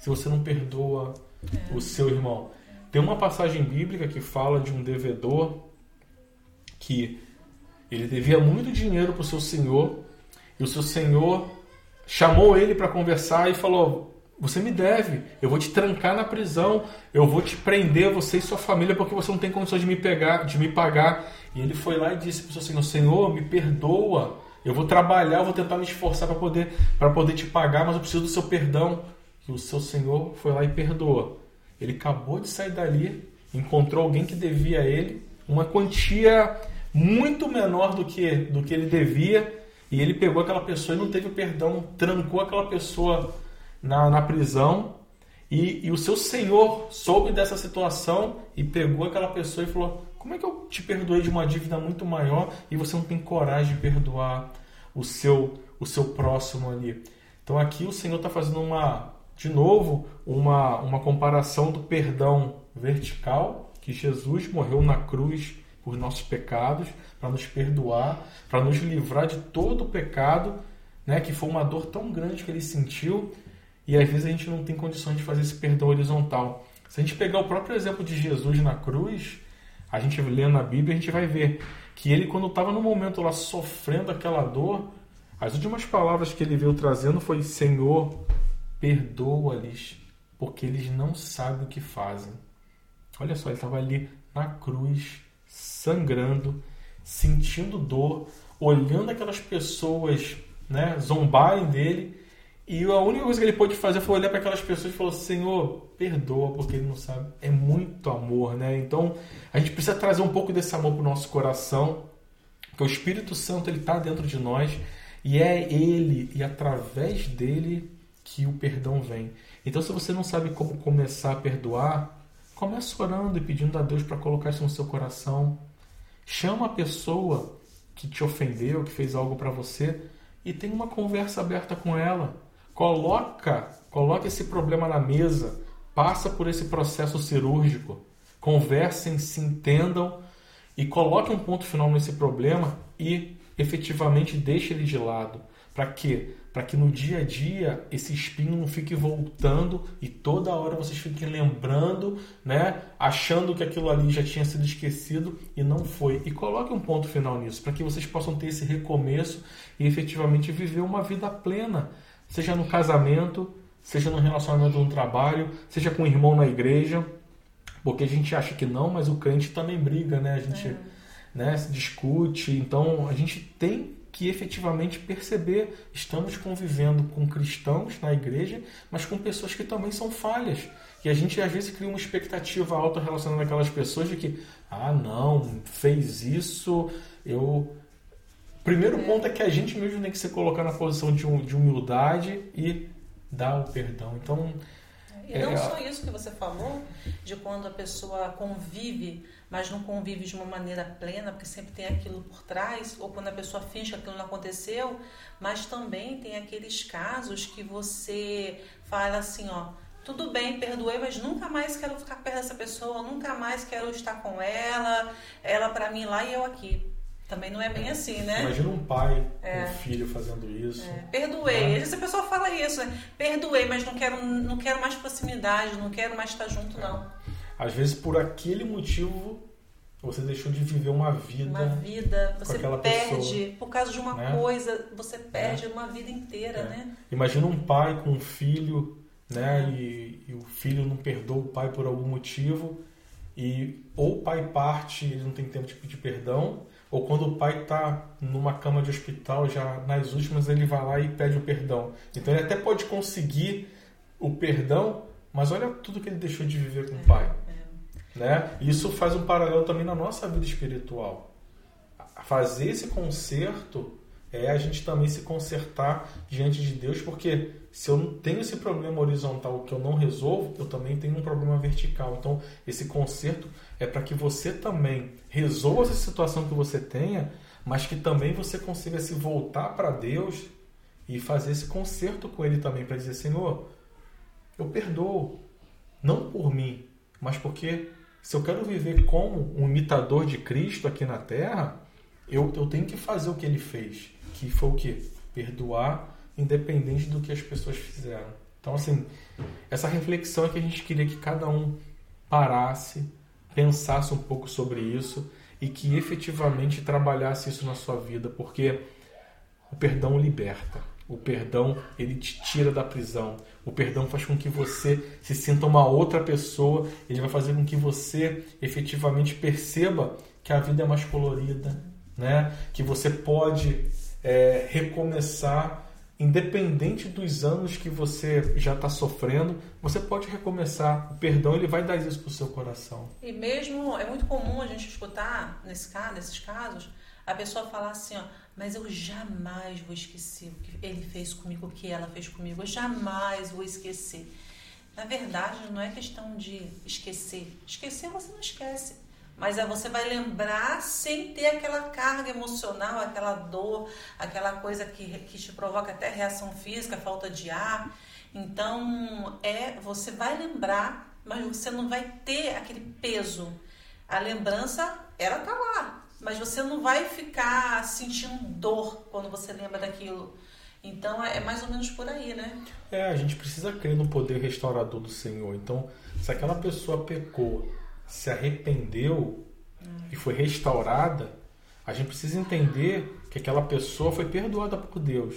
Speaker 2: se você não perdoa é. o seu irmão? Tem uma passagem bíblica que fala de um devedor que ele devia muito dinheiro para o seu senhor e o seu senhor chamou ele para conversar e falou: Você me deve, eu vou te trancar na prisão, eu vou te prender, você e sua família, porque você não tem condições de me pegar, de me pagar. E ele foi lá e disse para o senhor: Senhor, me perdoa, eu vou trabalhar, eu vou tentar me esforçar para poder, para poder te pagar, mas eu preciso do seu perdão. E o seu senhor foi lá e perdoa. Ele acabou de sair dali, encontrou alguém que devia a ele uma quantia muito menor do que, do que ele devia e ele pegou aquela pessoa e não teve perdão, trancou aquela pessoa na, na prisão. E, e o seu senhor soube dessa situação e pegou aquela pessoa e falou: Como é que eu te perdoei de uma dívida muito maior e você não tem coragem de perdoar o seu, o seu próximo ali? Então aqui o Senhor está fazendo uma, de novo, uma, uma comparação do perdão vertical, que Jesus morreu na cruz por nossos pecados, para nos perdoar, para nos livrar de todo o pecado, né, que foi uma dor tão grande que ele sentiu, e às vezes a gente não tem condições de fazer esse perdão horizontal. Se a gente pegar o próprio exemplo de Jesus na cruz, a gente lendo na Bíblia, a gente vai ver que ele, quando estava no momento lá sofrendo aquela dor, as últimas palavras que ele veio trazendo foi: Senhor, perdoa-lhes, porque eles não sabem o que fazem. Olha só, ele estava ali na cruz, sangrando, sentindo dor, olhando aquelas pessoas né, zombarem dele. E a única coisa que ele pôde fazer foi olhar para aquelas pessoas e falar: Senhor, perdoa, porque ele não sabe. É muito amor, né? Então a gente precisa trazer um pouco desse amor para o nosso coração, porque o Espírito Santo ele está dentro de nós e é ele e através dele que o perdão vem. Então, se você não sabe como começar a perdoar, comece orando e pedindo a Deus para colocar isso no seu coração. Chama a pessoa que te ofendeu, que fez algo para você e tem uma conversa aberta com ela. Coloca, coloca esse problema na mesa, passa por esse processo cirúrgico. Conversem, se entendam e coloque um ponto final nesse problema e efetivamente deixe ele de lado. Para quê? para que no dia a dia esse espinho não fique voltando e toda hora vocês fiquem lembrando, né, achando que aquilo ali já tinha sido esquecido e não foi. E coloque um ponto final nisso, para que vocês possam ter esse recomeço e efetivamente viver uma vida plena, seja no casamento, seja no relacionamento no trabalho, seja com o irmão na igreja, porque a gente acha que não, mas o crente também briga, né? A gente é. né, se discute, então a gente tem que efetivamente perceber estamos convivendo com cristãos na igreja, mas com pessoas que também são falhas. E a gente às vezes cria uma expectativa alta relacionada àquelas pessoas de que, ah, não, fez isso, eu. Primeiro ponto é que a gente mesmo tem que se colocar na posição de, de humildade e dar o perdão. Então,
Speaker 1: e não é, só isso que você falou, de quando a pessoa convive, mas não convive de uma maneira plena, porque sempre tem aquilo por trás, ou quando a pessoa finge que aquilo não aconteceu, mas também tem aqueles casos que você fala assim, ó, tudo bem, perdoei, mas nunca mais quero ficar perto dessa pessoa, nunca mais quero estar com ela, ela para mim lá e eu aqui. Também não é bem assim, né?
Speaker 2: Imagina um pai é. um filho fazendo isso. É.
Speaker 1: Perdoei. Às vezes a pessoa fala isso, né? Perdoei, mas não quero, não quero mais proximidade, não quero mais estar junto, é. não.
Speaker 2: Às vezes, por aquele motivo, você deixou de viver uma vida.
Speaker 1: Uma vida. Você perde, pessoa, por causa de uma né? coisa, você perde é. uma vida inteira, é. né?
Speaker 2: Imagina um pai com um filho, né? É. E, e o filho não perdoa o pai por algum motivo. E ou o pai parte, ele não tem tempo de pedir perdão, ou quando o pai está numa cama de hospital, já nas últimas, ele vai lá e pede o perdão. Então ele até pode conseguir o perdão, mas olha tudo que ele deixou de viver com o pai. É, é. Né? Isso faz um paralelo também na nossa vida espiritual. Fazer esse conserto é a gente também se consertar diante de Deus, porque se eu não tenho esse problema horizontal que eu não resolvo, eu também tenho um problema vertical. Então, esse conserto é para que você também resolva essa situação que você tenha, mas que também você consiga se voltar para Deus e fazer esse conserto com Ele também, para dizer: Senhor, eu perdoo, não por mim, mas porque se eu quero viver como um imitador de Cristo aqui na terra, eu, eu tenho que fazer o que ele fez, que foi o quê? Perdoar independente do que as pessoas fizeram. Então, assim, essa reflexão é que a gente queria que cada um parasse, pensasse um pouco sobre isso e que efetivamente trabalhasse isso na sua vida, porque o perdão liberta. O perdão, ele te tira da prisão. O perdão faz com que você se sinta uma outra pessoa. Ele vai fazer com que você efetivamente perceba que a vida é mais colorida, né? Que você pode é, recomeçar independente dos anos que você já está sofrendo, você pode recomeçar. O perdão ele vai dar isso para o seu coração.
Speaker 1: E mesmo é muito comum a gente escutar nesse caso, nesses casos, a pessoa falar assim, ó, mas eu jamais vou esquecer o que ele fez comigo, o que ela fez comigo, eu jamais vou esquecer. Na verdade, não é questão de esquecer. Esquecer você não esquece. Mas é você vai lembrar sem ter aquela carga emocional, aquela dor, aquela coisa que, que te provoca até reação física, falta de ar. Então, é você vai lembrar, mas você não vai ter aquele peso. A lembrança, ela tá lá, mas você não vai ficar sentindo dor quando você lembra daquilo. Então é, é mais ou menos por aí, né?
Speaker 2: É, a gente precisa crer no poder restaurador do Senhor. Então, se aquela pessoa pecou, se arrependeu e foi restaurada, a gente precisa entender que aquela pessoa foi perdoada por Deus.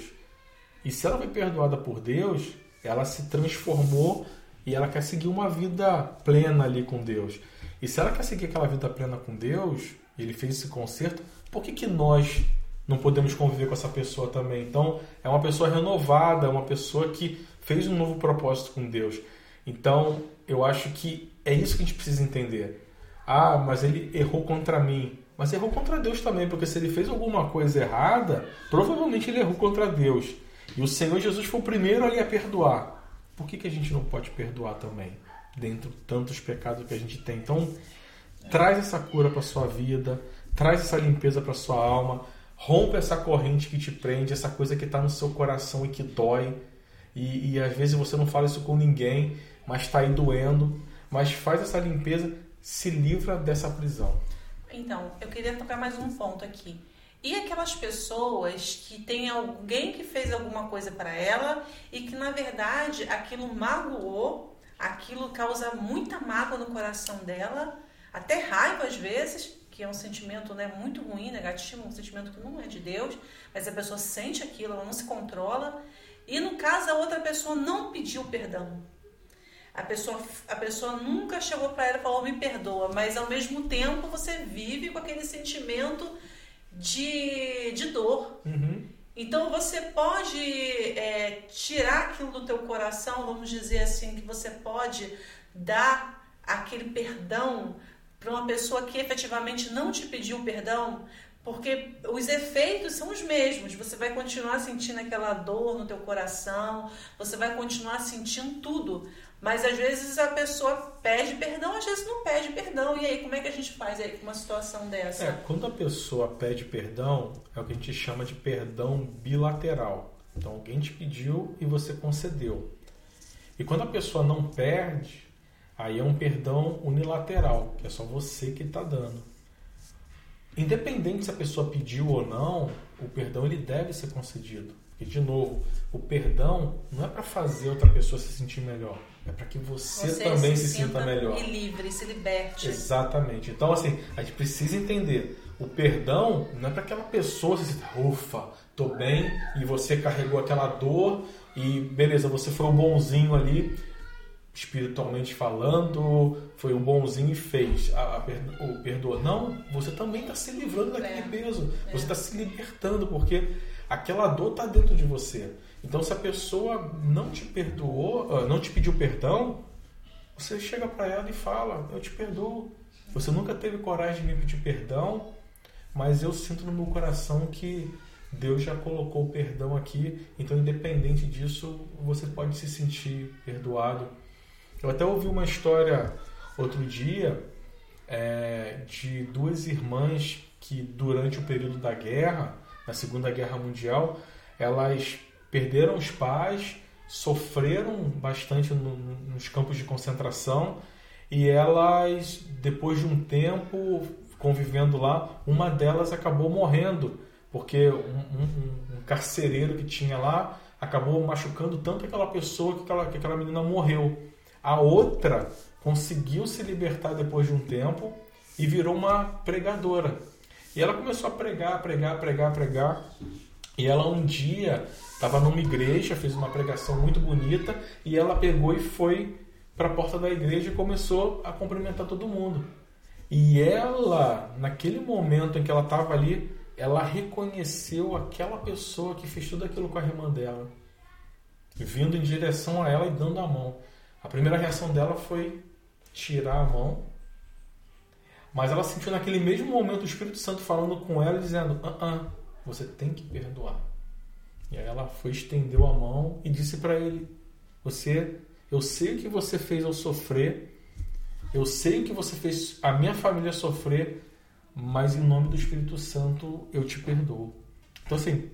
Speaker 2: E se ela foi perdoada por Deus, ela se transformou e ela quer seguir uma vida plena ali com Deus. E se ela quer seguir aquela vida plena com Deus, ele fez esse conserto, por que, que nós não podemos conviver com essa pessoa também? Então, é uma pessoa renovada, é uma pessoa que fez um novo propósito com Deus. Então, eu acho que é isso que a gente precisa entender. Ah, mas ele errou contra mim. Mas errou contra Deus também, porque se ele fez alguma coisa errada, provavelmente ele errou contra Deus. E o Senhor Jesus foi o primeiro ali a perdoar. Por que, que a gente não pode perdoar também? Dentro de tantos pecados que a gente tem. Então, Traz essa cura para sua vida, traz essa limpeza para sua alma, rompe essa corrente que te prende, essa coisa que está no seu coração e que dói. E, e, às vezes você não fala isso com ninguém, mas está aí doendo. Mas faz essa limpeza, se livra dessa prisão.
Speaker 1: Então, eu queria tocar mais um ponto aqui. E aquelas pessoas que tem alguém que fez alguma coisa para ela e que na verdade aquilo magoou, aquilo causa muita mágoa no coração dela até raiva às vezes, que é um sentimento né, muito ruim, negativo, um sentimento que não é de Deus, mas a pessoa sente aquilo, ela não se controla. E no caso, a outra pessoa não pediu perdão. A pessoa, a pessoa nunca chegou para ela e falou: me perdoa, mas ao mesmo tempo você vive com aquele sentimento de, de dor.
Speaker 2: Uhum.
Speaker 1: Então você pode é, tirar aquilo do teu coração, vamos dizer assim, que você pode dar aquele perdão para uma pessoa que efetivamente não te pediu perdão, porque os efeitos são os mesmos. Você vai continuar sentindo aquela dor no teu coração, você vai continuar sentindo tudo. Mas às vezes a pessoa pede perdão, às vezes não pede perdão. E aí, como é que a gente faz aí com uma situação dessa?
Speaker 2: É, quando a pessoa pede perdão, é o que a gente chama de perdão bilateral. Então, alguém te pediu e você concedeu. E quando a pessoa não perde, Aí é um perdão unilateral, que é só você que está dando. Independente se a pessoa pediu ou não, o perdão ele deve ser concedido. Porque, de novo, o perdão não é para fazer outra pessoa se sentir melhor. É para que você, você, também se, se sinta melhor.
Speaker 1: E livre, se liberte.
Speaker 2: Exatamente. Então, assim, a gente precisa entender. O perdão não é para aquela pessoa se sinta, ufa, tô bem, e você carregou aquela dor, e beleza, você foi o bonzinho ali, espiritualmente falando, foi um bonzinho e fez a, a, o perdoa. Não, você também está se livrando daquele é. peso. É. Você está se libertando, porque aquela dor está dentro de você. Então, se a pessoa não te perdoou, ah, não te pediu perdão, você chega para ela e fala: Eu te perdoo. Você nunca teve coragem de me pedir perdão, mas eu sinto no meu coração que Deus já colocou o perdão aqui, então independente disso, você pode se sentir perdoado. Eu até ouvi uma história outro dia é, de duas irmãs que durante o período da guerra, na Segunda Guerra Mundial, elas perderam os pais, sofreram bastante no, nos campos de concentração e elas, depois de um tempo convivendo lá, uma delas acabou morrendo porque um, um, um, carcereiro que tinha lá acabou machucando tanto aquela pessoa que aquela, que aquela menina morreu. A outra conseguiu se libertar depois de um tempo e virou uma pregadora. E ela começou a pregar, pregar, pregar, pregar. E ela um dia estava numa igreja, fez uma pregação muito bonita e ela pegou e foi para a porta da igreja e começou a cumprimentar todo mundo. E ela, naquele momento em que ela estava ali, ela reconheceu aquela pessoa que fez tudo aquilo com a irmã dela, vindo em direção a ela e dando a mão. A primeira reação dela foi tirar a mão, mas ela sentiu naquele mesmo momento o Espírito Santo falando com ela, dizendo: ah, ah você tem que perdoar. E aí ela foi, estendeu a mão e disse para ele: Você, eu sei o que você fez ao sofrer, eu sei o que você fez a minha família sofrer, mas em nome do Espírito Santo eu te perdoo. Então, assim,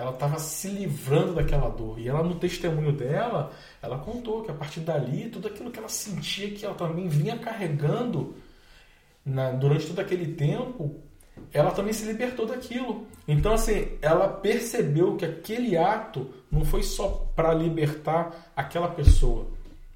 Speaker 2: ela estava se livrando daquela dor. E ela, no testemunho dela, ela contou que a partir dali, tudo aquilo que ela sentia que ela também vinha carregando na, durante todo aquele tempo, ela também se libertou daquilo. Então, assim, ela percebeu que aquele ato não foi só para libertar aquela pessoa,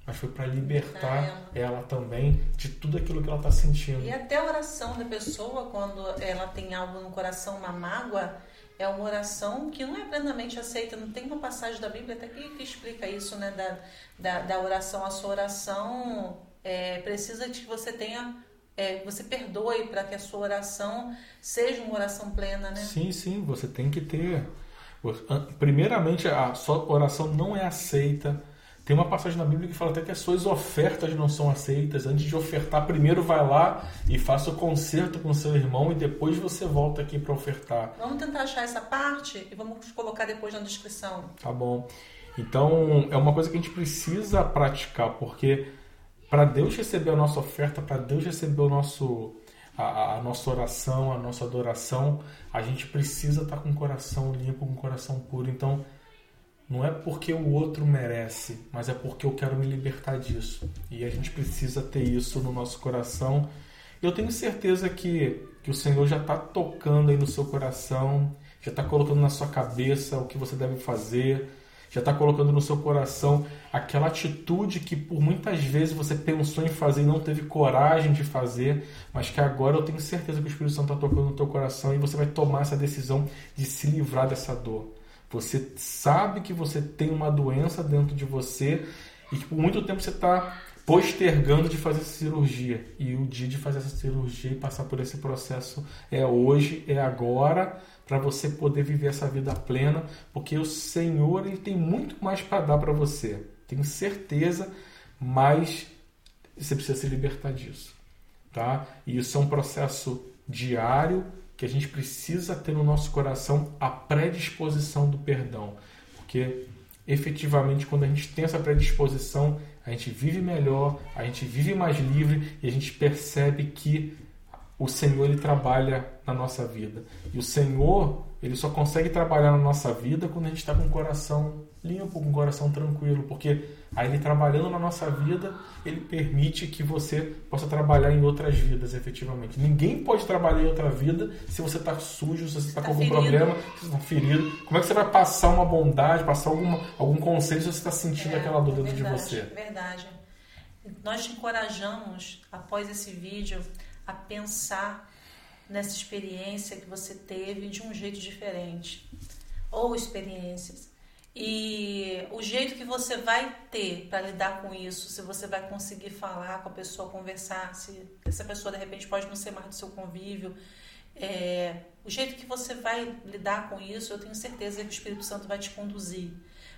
Speaker 2: mas foi para libertar ela. ela. também de tudo aquilo que ela está sentindo.
Speaker 1: E até a oração da pessoa, quando ela tem algo no coração, uma mágoa, é uma oração que não é plenamente aceita. Não tem uma passagem da Bíblia até que, que explica isso, né? Da, da, da, oração. A sua oração é, precisa de que você tenha. É, você perdoe para que a sua oração seja uma oração plena, né?
Speaker 2: Sim, sim, você tem que ter. Primeiramente, a sua oração não é aceita tem uma passagem na Bíblia que fala até que as suas ofertas não são aceitas. Antes de ofertar, primeiro vai lá e faça o concerto com seu irmão e depois você volta aqui para ofertar.
Speaker 1: Vamos tentar achar essa parte e vamos colocar depois na descrição.
Speaker 2: Tá bom. Então, é uma coisa que a gente precisa praticar, porque para Deus receber a nossa oferta, para Deus receber o nosso, a, a, nossa oração, a nossa adoração, a gente precisa estar tá com o coração limpo, com o coração puro. Então, não é porque o outro merece, mas é porque eu quero me libertar disso. E a gente precisa ter isso no nosso coração. Eu tenho certeza que, que o Senhor já está tocando aí no seu coração, já está colocando na sua cabeça o que você deve fazer, já está colocando no seu coração aquela atitude que por muitas vezes você pensou em fazer e não teve coragem de fazer, mas que agora eu tenho certeza que o Espírito Santo está tocando no teu coração e você vai tomar essa decisão de se livrar dessa dor. Você sabe que você tem uma doença dentro de você e que por muito tempo você está postergando de fazer essa cirurgia. E o dia de fazer essa cirurgia e passar por esse processo é hoje, é agora, para você poder viver essa vida plena, porque o Senhor ele tem muito mais para dar para você. Tenho certeza, mas você precisa se libertar disso, tá? E isso é um processo diário que a gente precisa ter no nosso coração a predisposição do perdão, porque efetivamente quando a gente tem essa predisposição, a gente vive melhor, a gente vive mais livre e a gente percebe que o Senhor ele trabalha na nossa vida. E o Senhor, ele só consegue trabalhar na nossa vida quando a gente está com o coração limpo, com o coração tranquilo, porque aí ele trabalhando na nossa vida, ele permite que você possa trabalhar em outras vidas, efetivamente. Ninguém pode trabalhar em outra vida se você está sujo, se você está tá com algum ferido. problema, se você está ferido. Como é que você vai passar uma bondade, passar alguma, algum conselho se você está sentindo é, aquela dor dentro
Speaker 1: verdade,
Speaker 2: de você?
Speaker 1: Verdade. Nós te encorajamos, após esse vídeo, a pensar nessa experiência que você teve de um jeito diferente ou experiências. E o jeito que você vai ter para lidar com isso, se você vai conseguir falar com a pessoa, conversar, se essa pessoa de repente pode não ser mais do seu convívio, é, o jeito que você vai lidar com isso, eu tenho certeza que o Espírito Santo vai te conduzir.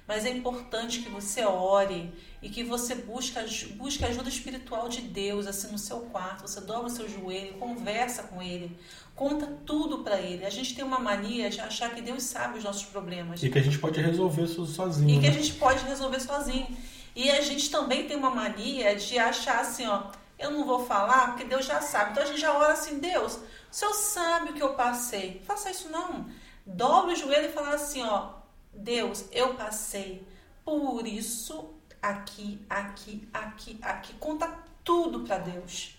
Speaker 1: Mas é importante que você ore e que você busque, busque ajuda espiritual de Deus, assim, no seu quarto. Você dobra o seu joelho, conversa com Ele, conta tudo para Ele. A gente tem uma mania de achar que Deus sabe os nossos problemas.
Speaker 2: E que a gente pode resolver sozinho.
Speaker 1: E que
Speaker 2: né?
Speaker 1: a gente pode resolver sozinho. E a gente também tem uma mania de achar assim, ó, eu não vou falar porque Deus já sabe. Então a gente já ora assim, Deus, o Senhor sabe o que eu passei. Faça isso não. Dobre o joelho e fala assim, ó, Deus, eu passei por isso aqui, aqui, aqui, aqui. Conta tudo para Deus.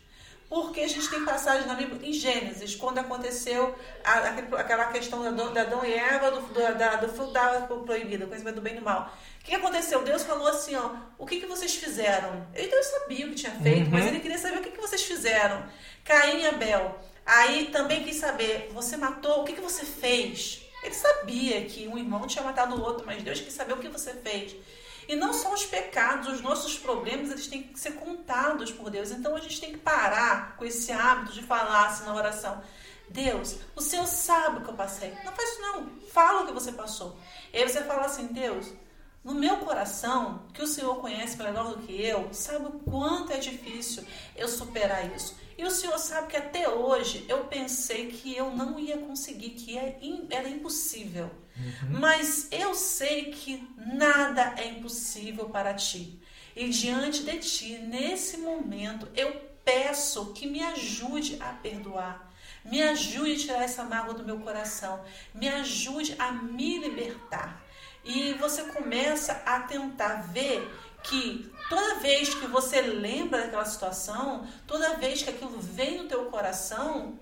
Speaker 1: Porque a gente tem passagem na Bíblia, em Gênesis, quando aconteceu a, aquela questão da Adão e Eva, do, do, da, do fruto da proibida, conhecimento do bem e do mal. O que aconteceu? Deus falou assim, ó, o que, que vocês fizeram? Ele Deus sabia o que tinha feito, uhum. mas ele queria saber o que, que vocês fizeram. Caim e Abel. Aí também quis saber, você matou, o que, que você fez? Ele sabia que um irmão tinha matado o outro, mas Deus quis saber o que você fez. E não só os pecados, os nossos problemas, eles têm que ser contados por Deus. Então a gente tem que parar com esse hábito de falar assim na oração. Deus, o Senhor sabe o que eu passei. Não faz isso não. Fala o que você passou. E aí você fala assim, Deus, no meu coração, que o Senhor conhece melhor do que eu, sabe o quanto é difícil eu superar isso. E o Senhor sabe que até hoje eu pensei que eu não ia conseguir, que é era impossível. Uhum. Mas eu sei que nada é impossível para ti. E diante de ti, nesse momento, eu peço que me ajude a perdoar. Me ajude a tirar essa mágoa do meu coração. Me ajude a me libertar. E você começa a tentar ver que toda vez que você lembra daquela situação, toda vez que aquilo vem no teu coração,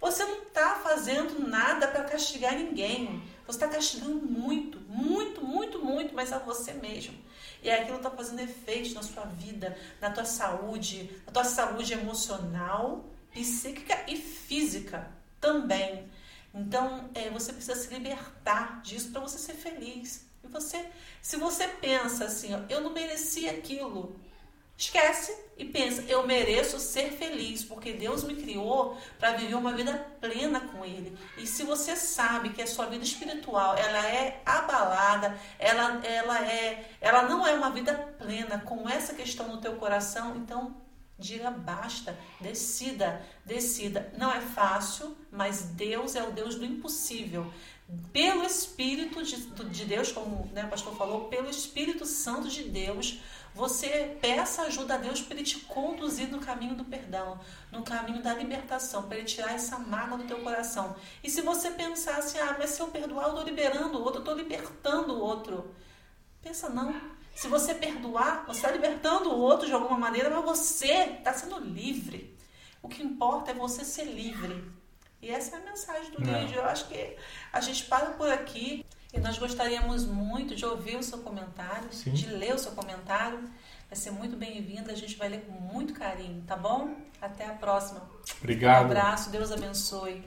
Speaker 1: você não está fazendo nada para castigar ninguém. Você está castigando muito, muito, muito, muito, mas a você mesmo. E aquilo está fazendo efeito na sua vida, na tua saúde, na tua saúde emocional, psíquica e física também. Então, é, você precisa se libertar disso para você ser feliz. E você, se você pensa assim, ó, eu não merecia aquilo, esquece e pensa, eu mereço ser feliz, porque Deus me criou para viver uma vida plena com Ele. E se você sabe que a sua vida espiritual ela é abalada, ela, ela, é, ela não é uma vida plena com essa questão no teu coração, então diga basta, decida, decida. Não é fácil, mas Deus é o Deus do impossível pelo Espírito de, de Deus, como né, o pastor falou, pelo Espírito Santo de Deus, você peça ajuda a Deus para ele te conduzir no caminho do perdão, no caminho da libertação, para ele tirar essa mágoa do teu coração. E se você pensar assim, ah, mas se eu perdoar, eu estou liberando o outro, eu estou libertando o outro. Pensa não. Se você perdoar, você está libertando o outro de alguma maneira, mas você está sendo livre. O que importa é você ser livre. E essa é a mensagem do Não. vídeo. Eu acho que a gente para por aqui e nós gostaríamos muito de ouvir o seu comentário, Sim. de ler o seu comentário. Vai ser muito bem-vindo, a gente vai ler com muito carinho, tá bom? Até a próxima.
Speaker 2: Obrigado.
Speaker 1: Um abraço, Deus abençoe.